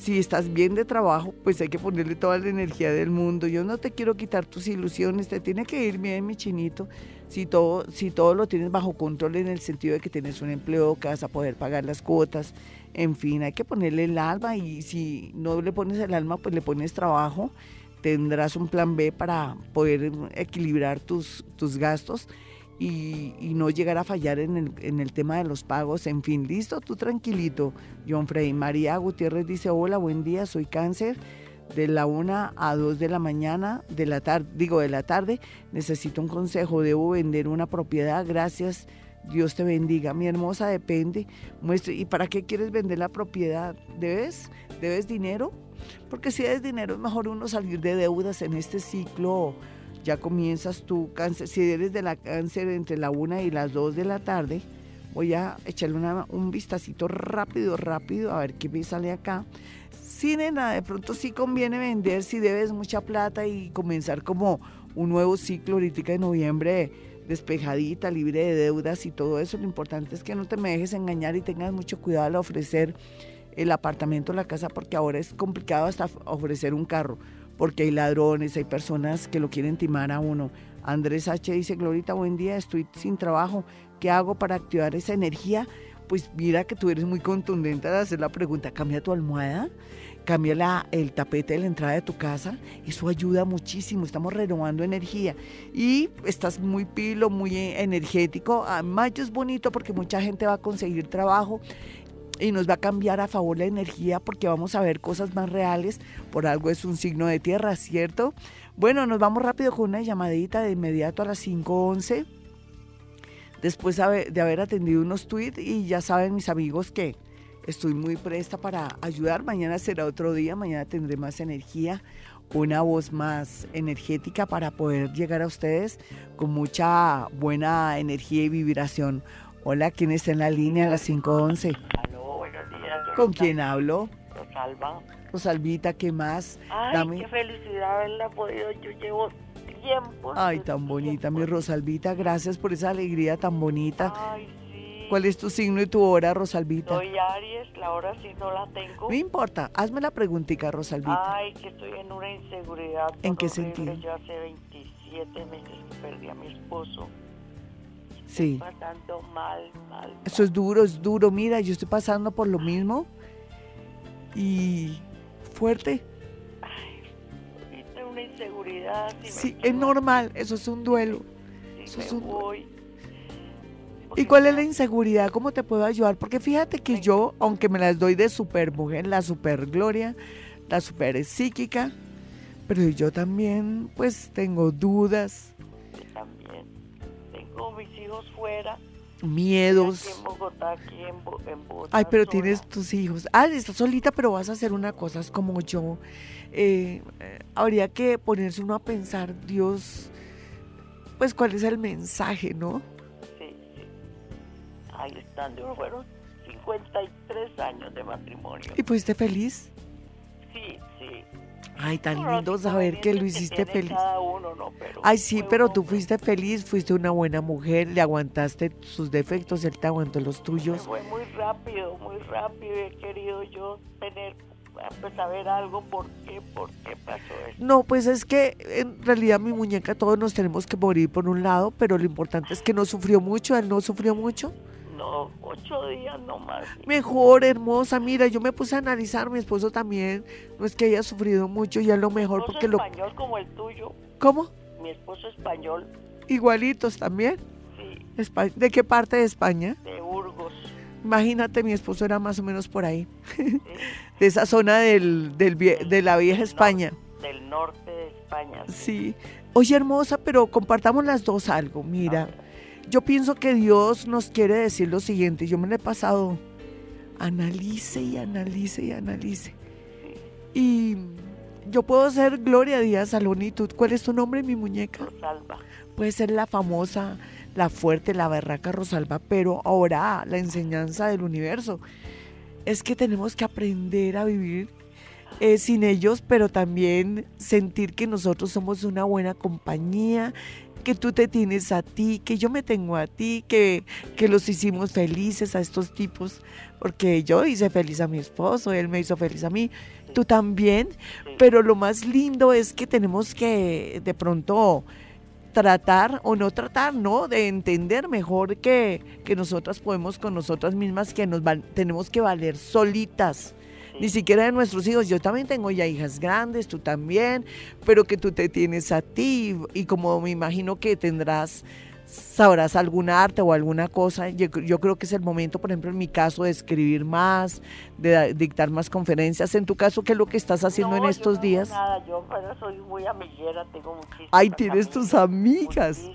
si estás bien de trabajo, pues hay que ponerle toda la energía del mundo. Yo no te quiero quitar tus ilusiones, te tiene que ir bien, mi chinito. Si todo, si todo lo tienes bajo control en el sentido de que tienes un empleo, que vas a poder pagar las cuotas, en fin, hay que ponerle el alma y si no le pones el alma, pues le pones trabajo. Tendrás un plan B para poder equilibrar tus, tus gastos y, no llegar a fallar en el, en el, tema de los pagos. En fin, listo, tú tranquilito. John Frey. María Gutiérrez dice, hola, buen día, soy cáncer. De la una a dos de la mañana, de la tarde, digo de la tarde, necesito un consejo, debo vender una propiedad, gracias, Dios te bendiga. Mi hermosa depende, muestre, ¿y para qué quieres vender la propiedad? ¿Debes? ¿Debes dinero? Porque si debes dinero es mejor uno salir de deudas en este ciclo ya comienzas tú, cáncer, si eres de la cáncer entre la una y las dos de la tarde, voy a echarle un vistacito rápido, rápido, a ver qué me sale acá. Sí, nena, de pronto sí conviene vender si debes mucha plata y comenzar como un nuevo ciclo ahorita de noviembre despejadita, libre de deudas y todo eso. Lo importante es que no te me dejes engañar y tengas mucho cuidado al ofrecer el apartamento, la casa, porque ahora es complicado hasta ofrecer un carro porque hay ladrones, hay personas que lo quieren timar a uno. Andrés H. dice, Glorita, buen día, estoy sin trabajo, ¿qué hago para activar esa energía? pues mira que tú eres muy contundente al hacer la pregunta, cambia tu almohada, cambia la, el tapete de la entrada de tu casa, eso ayuda muchísimo, estamos renovando energía y estás muy pilo, muy energético, a mayo es bonito porque mucha gente va a conseguir trabajo y nos va a cambiar a favor la energía porque vamos a ver cosas más reales, por algo es un signo de tierra, ¿cierto? Bueno, nos vamos rápido con una llamadita de inmediato a las 5.11, después de haber atendido unos tweets y ya saben mis amigos que Estoy muy presta para ayudar. Mañana será otro día, mañana tendré más energía, una voz más energética para poder llegar a ustedes con mucha buena energía y vibración. Hola, ¿quién está en la línea a las 5.11? ¿Con quién hablo? Rosalba. Rosalvita, ¿qué más? Ay, qué felicidad haberla podido. Yo llevo tiempo. Ay, tan bonita, mi Rosalvita. Gracias por esa alegría tan bonita. Ay, ¿Cuál es tu signo y tu hora, Rosalvita? Soy Aries, la hora sí no la tengo. No importa, hazme la preguntita, Rosalvita. Ay, que estoy en una inseguridad. ¿En qué sentido? Yo hace 27 meses que perdí a mi esposo. Sí. Estoy pasando mal, mal, Eso es duro, es duro. Mira, yo estoy pasando por lo mismo. Y fuerte. Ay, una inseguridad. sí, es normal, eso es un duelo. eso es un duelo. ¿Y cuál es la inseguridad? ¿Cómo te puedo ayudar? Porque fíjate que yo, aunque me las doy de super mujer, la super gloria, la super psíquica, pero yo también pues tengo dudas. Yo también. Mis hijos fuera. Miedos. Aquí en Bogotá, aquí en, Bogotá. Ay, pero tienes tus hijos. Ah, estás solita, pero vas a hacer una cosa, es como yo. Eh, eh, habría que ponerse uno a pensar, Dios, pues cuál es el mensaje, ¿no? ahí están, fueron 53 años de matrimonio. ¿Y fuiste feliz? Sí, sí. Ay, tan lindo saber que lo hiciste feliz. Cada uno, ¿no? pero Ay, sí, pero tú fuiste feliz, fuiste una buena mujer, le aguantaste sus defectos, él te aguantó los tuyos. Fue muy rápido, muy rápido. He querido yo tener pues saber algo por qué, por qué pasó eso. No, pues es que en realidad mi muñeca todos nos tenemos que morir por un lado, pero lo importante es que no sufrió mucho, él no sufrió mucho ocho días nomás. Mejor, hermosa, mira, yo me puse a analizar, mi esposo también, no es que haya sufrido mucho, ya lo mejor porque español como el tuyo. ¿Cómo? Mi esposo español. Igualitos también. Sí. ¿De qué parte de España? De Burgos. Imagínate, mi esposo era más o menos por ahí, de esa zona del, del, de la vieja España. del norte de España. Sí. Oye, hermosa, pero compartamos las dos algo. Mira, yo pienso que Dios nos quiere decir lo siguiente, yo me lo he pasado, analice y analice y analice. Y yo puedo ser Gloria Díaz Salonitud. ¿Cuál es tu nombre, mi muñeca? Rosalba. Puede ser la famosa, la fuerte, la berraca Rosalba, pero ahora la enseñanza del universo es que tenemos que aprender a vivir eh, sin ellos, pero también sentir que nosotros somos una buena compañía que tú te tienes a ti, que yo me tengo a ti, que, que los hicimos felices a estos tipos, porque yo hice feliz a mi esposo, él me hizo feliz a mí, tú también, pero lo más lindo es que tenemos que de pronto tratar o no tratar, ¿no? De entender mejor que, que nosotras podemos con nosotras mismas, que nos tenemos que valer solitas ni siquiera de nuestros hijos. Yo también tengo ya hijas grandes, tú también, pero que tú te tienes a ti y como me imagino que tendrás sabrás algún arte o alguna cosa. Yo, creo que es el momento, por ejemplo, en mi caso, de escribir más, de dictar más conferencias. En tu caso, ¿qué es lo que estás haciendo en estos no días? Nada, yo soy muy amiguera, tengo muchísimas. Ay, tienes tus amigas.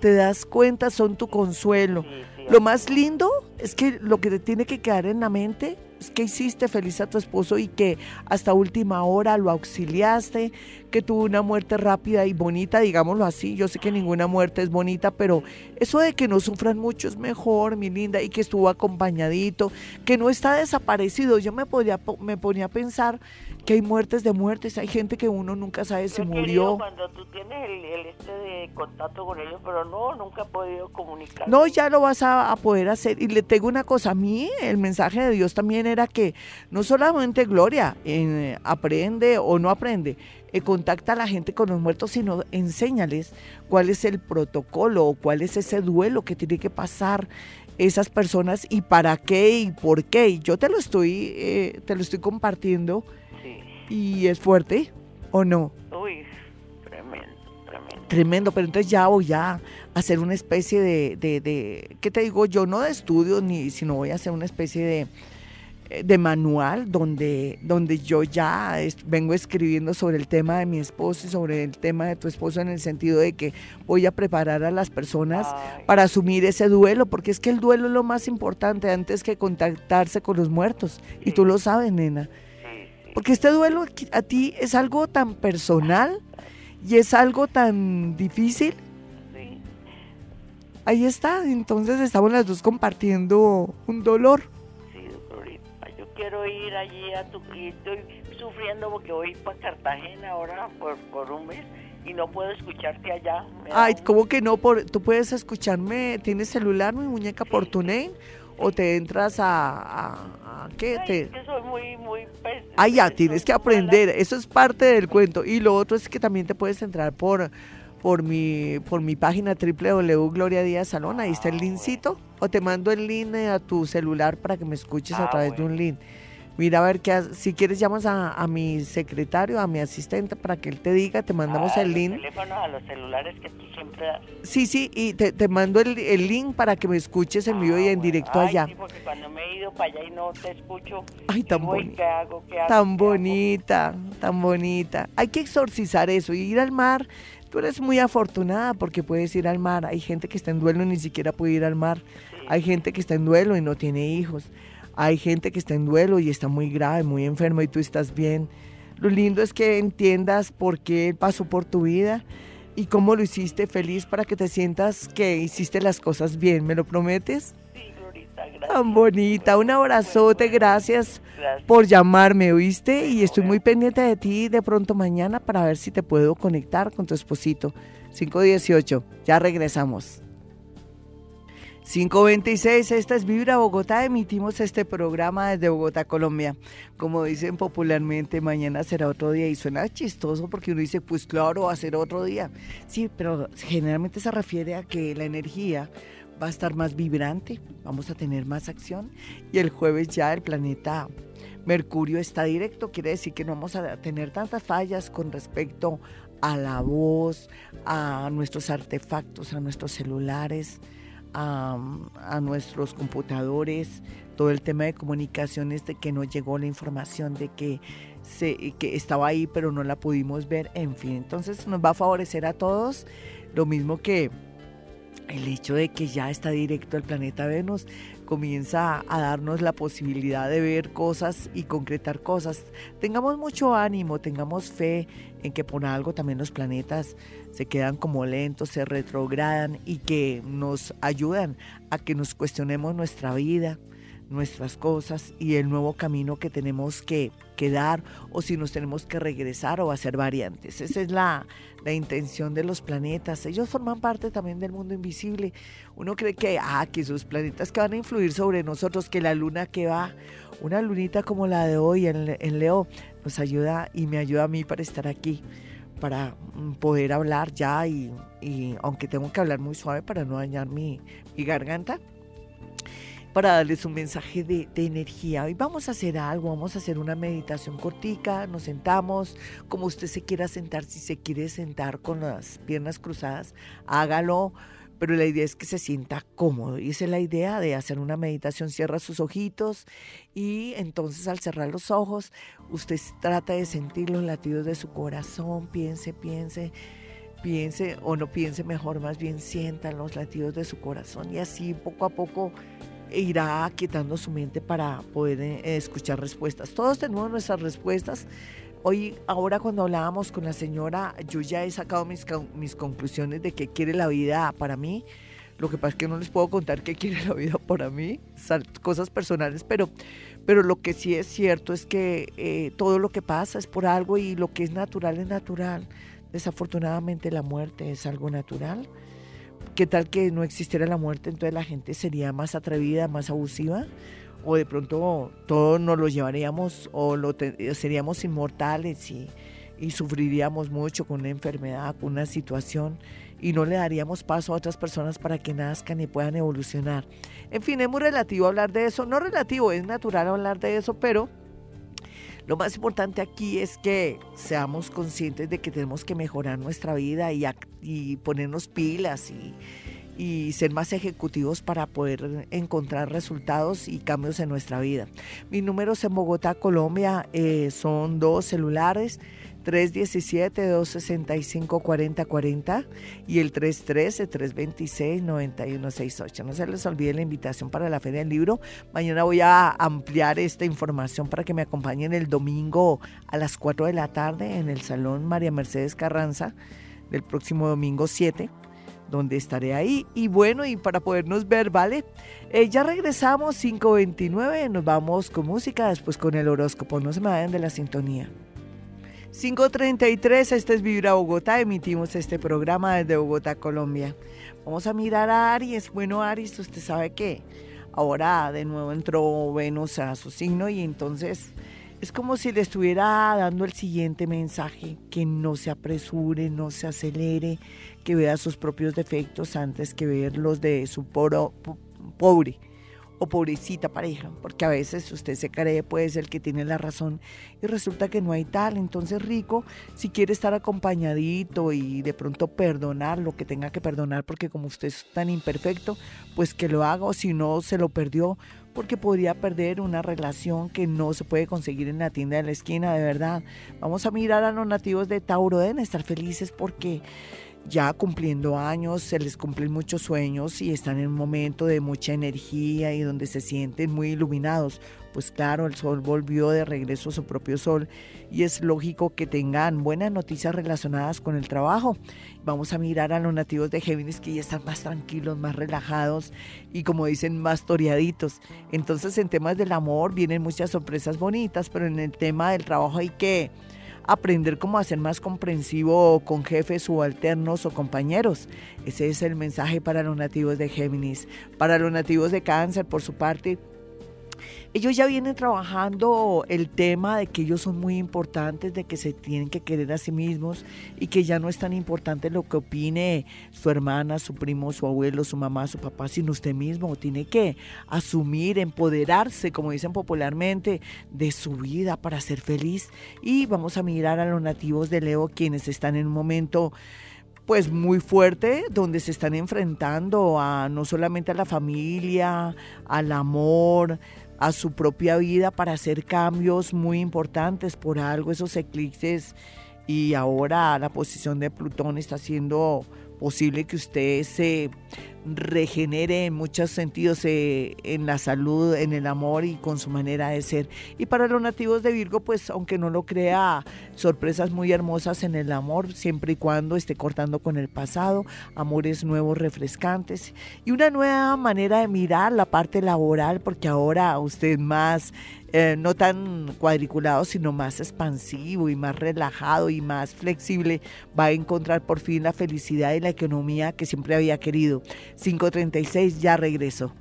Te das cuenta, son tu consuelo. Lo más lindo es que lo que te tiene que quedar en la mente que hiciste feliz a tu esposo y que hasta última hora lo auxiliaste, que tuvo una muerte rápida y bonita, digámoslo así. Yo sé que ninguna muerte es bonita, pero eso de que no sufran mucho es mejor, mi linda, y que estuvo acompañadito, que no está desaparecido. Yo me, podía, me ponía a pensar que hay muertes de muertes, hay gente que uno nunca sabe si murió. Cuando tú tienes el, este de contacto con ellos, pero no, nunca he podido comunicar. No, ya lo vas a, a poder hacer. Y le tengo una cosa, a mí el mensaje de Dios también manera que no solamente Gloria eh, aprende o no aprende, eh, contacta a la gente con los muertos, sino enséñales cuál es el protocolo o cuál es ese duelo que tiene que pasar esas personas y para qué y por qué. Y yo te lo estoy, eh, te lo estoy compartiendo. Y es fuerte o no. Uy, tremendo, tremendo. Tremendo, pero entonces ya voy a hacer una especie de, de, de ¿qué te digo yo? No de estudio, ni, sino voy a hacer una especie de, eh, de manual donde, donde yo ya vengo escribiendo sobre el tema de mi esposo y sobre el tema de tu esposo en el sentido de que voy a preparar a las personas Ay, para asumir ese duelo, porque es que el duelo es lo más importante antes que contactarse con los muertos. Y tú lo sabes, nena. Sí, sí. Porque este duelo a ti es algo tan personal y es algo tan difícil. sí. Ahí está, entonces estamos las dos compartiendo un dolor. Sí, Glorita, yo quiero ir allí a tu... Y estoy sufriendo porque voy para Cartagena ahora por, por un mes y no puedo escucharte allá. Ay, ¿cómo que no? Por, ¿Tú puedes escucharme? ¿Tienes celular, mi muñeca, por tu name? ¿O te entras a... a, a qué? Ay, Te- es que soy muy, Ah, ya, soy tienes que mala. aprender. Eso es parte del cuento. Y lo otro es que también te puedes entrar por, por, mi, por mi página www.gloria Díaz Salón. Ahí está el Ah, linkcito. O te mando el link a tu celular para que me escuches a Ah, través de un link. Mira, a ver, qué si quieres llamas a, a mi secretario, a mi asistente, para que él te diga, te mandamos Ah, el los link. teléfonos a los celulares que tú siempre das. Sí, sí, y te, te mando el, el link para que me escuches en vivo y Ah, en bueno. directo Ay, allá. Sí, porque cuando me he ido para allá y no te escucho, Ay, tan digo, "Ay, bonito. ¿qué hago? ¿Qué hago? Tan ¿Qué hago?". bonita, tan bonita. Hay que exorcizar eso y ir al mar. Tú eres muy afortunada porque puedes ir al mar. Hay gente que está en duelo y ni siquiera puede ir al mar. Sí. Hay gente que está en duelo y no tiene hijos. Hay gente que está en duelo y está muy grave, muy enfermo y tú estás bien. Lo lindo es que entiendas por qué él pasó por tu vida y cómo lo hiciste feliz para que te sientas que hiciste las cosas bien. ¿Me lo prometes? Sí, Glorita, gracias. Tan bonita. Un abrazote, gracias Gracias. por llamarme, ¿oíste? Y estoy muy pendiente de ti de pronto mañana para ver si te puedo conectar con tu esposito. 518, ya regresamos. 526, esta es Vibra Bogotá, emitimos este programa desde Bogotá, Colombia. Como dicen popularmente, mañana será otro día y suena chistoso porque uno dice, pues claro, va a ser otro día. Sí, pero generalmente se refiere a que la energía va a estar más vibrante, vamos a tener más acción y el jueves ya el planeta Mercurio está directo, quiere decir que no vamos a tener tantas fallas con respecto a la voz, a nuestros artefactos, a nuestros celulares, a, nuestros computadores, todo el tema de comunicaciones, de que no llegó la información, de que, se, que estaba ahí pero no la pudimos ver, en fin, entonces nos va a favorecer a todos, lo mismo que el hecho de que ya está directo el planeta Venus comienza a darnos la posibilidad de ver cosas y concretar cosas. Tengamos mucho ánimo, tengamos fe en que por algo también los planetas se quedan como lentos, se retrogradan y que nos ayudan a que nos cuestionemos nuestra vida, nuestras cosas y el nuevo camino que tenemos que, que dar o si nos tenemos que regresar o hacer variantes. Esa es la, la intención de los planetas. Ellos forman parte también del mundo invisible. Uno cree que, ah, que esos planetas que van a influir sobre nosotros, que la luna que va, una lunita como la de hoy en, en Leo, nos ayuda y me ayuda a mí para estar aquí, para mm, poder hablar ya y, y aunque tengo que hablar muy suave para no dañar mi, mi garganta, para darles un mensaje de, energía. Hoy vamos a hacer algo, vamos a hacer una meditación cortica, nos sentamos, como usted se quiera sentar, si se quiere sentar con las piernas cruzadas, hágalo, pero la idea es que se sienta cómodo y esa es la idea de hacer una meditación, cierra sus ojitos y entonces al cerrar los ojos usted trata de sentir los latidos de su corazón, piense, piense piense o no piense mejor, más bien sienta los latidos de su corazón y así poco a poco irá quietando su mente para poder eh, escuchar respuestas. Todos tenemos nuestras respuestas. Hoy, ahora cuando hablábamos con la señora, yo ya he sacado mis, mis conclusiones de qué quiere la vida para mí. Lo que pasa es que no les puedo contar qué quiere la vida para mí, cosas personales, pero, pero lo que sí es cierto es que eh, todo lo que pasa es por algo y lo que es natural es natural. Desafortunadamente la muerte es algo natural ¿Qué tal que no existiera la muerte? Entonces la gente sería más atrevida, más abusiva. O de pronto todos nos lo llevaríamos o lo seríamos inmortales y, y sufriríamos mucho con una enfermedad, con una situación y no le daríamos paso a otras personas para que nazcan y puedan evolucionar. En fin, es muy relativo hablar de eso. No relativo, es natural hablar de eso, pero lo más importante aquí es que seamos conscientes de que tenemos que mejorar nuestra vida y, y ponernos pilas y, ser más ejecutivos para poder encontrar resultados y cambios en nuestra vida. Mis números en Bogotá, Colombia, eh, son dos celulares 317-265-4040 y el 313-326-9168. No se les olvide la invitación para la Feria del Libro. Mañana voy a ampliar esta información para que me acompañen el domingo a las 4 de la tarde en el Salón María Mercedes Carranza del próximo domingo 7 donde estaré ahí. Y bueno, y para podernos ver, ¿vale? Eh, ya regresamos 5.29, nos vamos con música, después con el horóscopo. No se me vayan de la sintonía. 5.33, este es Vibra Bogotá, emitimos este programa desde Bogotá, Colombia. Vamos a mirar a Aries. Bueno, Aries, usted sabe que ahora de nuevo entró Venus a su signo y entonces es como si le estuviera dando el siguiente mensaje, que no se apresure, no se acelere, que vea sus propios defectos antes que ver los de su pobre o pobrecita pareja, porque a veces usted se cree puede ser el que tiene la razón y resulta que no hay tal. Entonces, rico, si quiere estar acompañadito y de pronto perdonar lo que tenga que perdonar, porque como usted es tan imperfecto, pues que lo haga o si no se lo perdió, porque podría perder una relación que no se puede conseguir en la tienda de la esquina, de verdad. Vamos a mirar a los nativos de Tauro, deben estar felices porque ya cumpliendo años, se les cumplen muchos sueños y están en un momento de mucha energía y donde se sienten muy iluminados. Pues claro, el sol volvió de regreso a su propio sol y es lógico que tengan buenas noticias relacionadas con el trabajo. Vamos a mirar a los nativos de Géminis que ya están más tranquilos, más relajados y como dicen, más toreaditos. Entonces en temas del amor vienen muchas sorpresas bonitas, pero en el tema del trabajo hay que aprender cómo a ser más comprensivo con jefes subalternos o compañeros. Ese es el mensaje para los nativos de Géminis. Para los nativos de Cáncer, por su parte, ellos ya vienen trabajando el tema de que ellos son muy importantes, de que se tienen que querer a sí mismos y que ya no es tan importante lo que opine su hermana, su primo, su abuelo, su mamá, su papá, sino usted mismo. Tiene que asumir, empoderarse, como dicen popularmente, de su vida para ser feliz. Y vamos a mirar a los nativos de Leo, quienes están en un momento pues muy fuerte donde se están enfrentando a no solamente a la familia, al amor, a su propia vida para hacer cambios muy importantes. Por algo esos eclipses y ahora la posición de Plutón está haciendo posible que usted se regenere en muchos sentidos eh, en la salud, en el amor y con su manera de ser. Y para los nativos de Virgo, pues aunque no lo crea, sorpresas muy hermosas en el amor, siempre y cuando esté cortando con el pasado, amores nuevos, refrescantes y una nueva manera de mirar la parte laboral, porque ahora usted más eh, no tan cuadriculado, sino más expansivo y más relajado y más flexible, va a encontrar por fin la felicidad y la economía que siempre había querido. 536 ya regreso.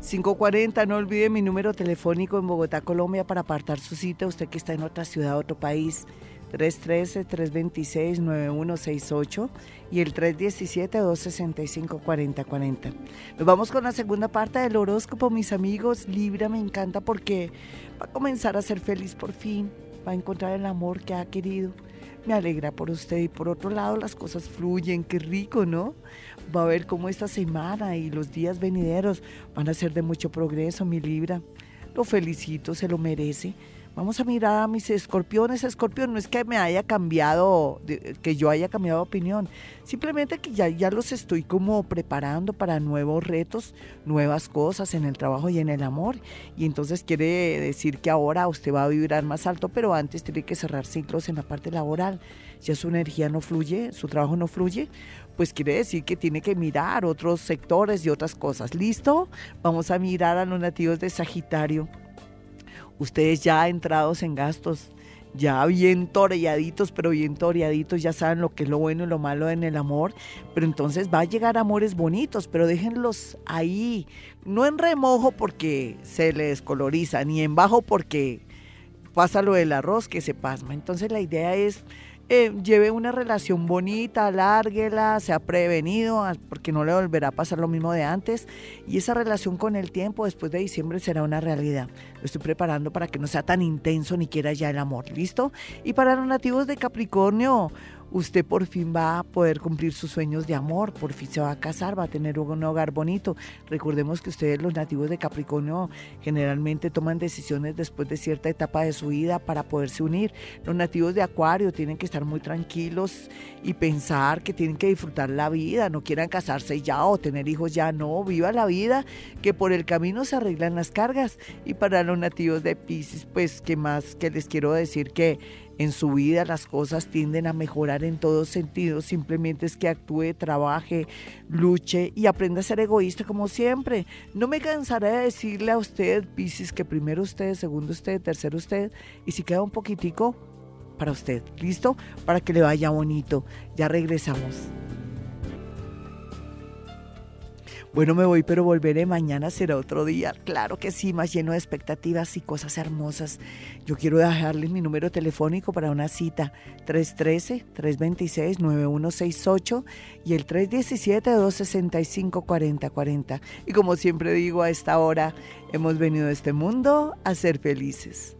540, no olvide mi número telefónico en Bogotá, Colombia, para apartar su cita, usted que está en otra ciudad, otro país. 313-326-9168 y el 317-265-4040. Nos vamos con la segunda parte del horóscopo, mis amigos. Libra me encanta porque va a comenzar a ser feliz por fin, va a encontrar el amor que ha querido. Me alegra por usted y por otro lado las cosas fluyen, qué rico, ¿no? Va a ver cómo esta semana y los días venideros van a ser de mucho progreso, mi Libra. Lo felicito, se lo merece Vamos a mirar a mis escorpiones. Escorpión no es que me haya cambiado, que yo haya cambiado de opinión. Simplemente que ya, ya los estoy como preparando para nuevos retos, nuevas cosas en el trabajo y en el amor. Y entonces quiere decir que ahora usted va a vibrar más alto, pero antes tiene que cerrar ciclos en la parte laboral. Ya su energía no fluye, su trabajo no fluye, pues quiere decir que tiene que mirar otros sectores y otras cosas. ¿Listo? Vamos a mirar a los nativos de Sagitario ustedes ya entrados en gastos, ya bien toreaditos, pero bien toreaditos, ya saben lo que es lo bueno y lo malo en el amor, pero entonces va a llegar amores bonitos, pero déjenlos ahí, no en remojo porque se les descoloriza, ni en bajo porque pasa lo del arroz que se pasma. Entonces la idea es eh, lleve una relación bonita, alárguela, sea prevenido, ah, porque no le volverá a pasar lo mismo de antes. Y esa relación con el tiempo después de diciembre será una realidad. Lo estoy preparando para que no sea tan intenso ni quiera ya el amor, ¿listo? Y para los nativos de Capricornio, usted por fin va a poder cumplir sus sueños de amor, por fin se va a casar, va a tener un hogar bonito. Recordemos que ustedes los nativos de Capricornio generalmente toman decisiones después de cierta etapa de su vida para poderse unir. Los nativos de Acuario tienen que estar muy tranquilos y pensar que tienen que disfrutar la vida, no quieran casarse ya o tener hijos ya, no, viva la vida, que por el camino se arreglan las cargas. Y para los nativos de Pisces, pues, ¿qué más que les quiero decir? Que en su vida las cosas tienden a mejorar en todos sentidos, simplemente es que actúe, trabaje, luche y aprenda a ser egoísta como siempre. No me cansaré de decirle a usted, Piscis, que primero usted, segundo usted, tercero usted, y si queda un poquitico para usted, ¿listo? Para que le vaya bonito. Ya regresamos. Bueno, me voy, pero volveré. Mañana será otro día. Claro que sí, más lleno de expectativas y cosas hermosas. Yo quiero dejarles mi número telefónico para una cita. 313-326-9168 y el 317-265-4040. Y como siempre digo, a esta hora hemos venido a este mundo a ser felices.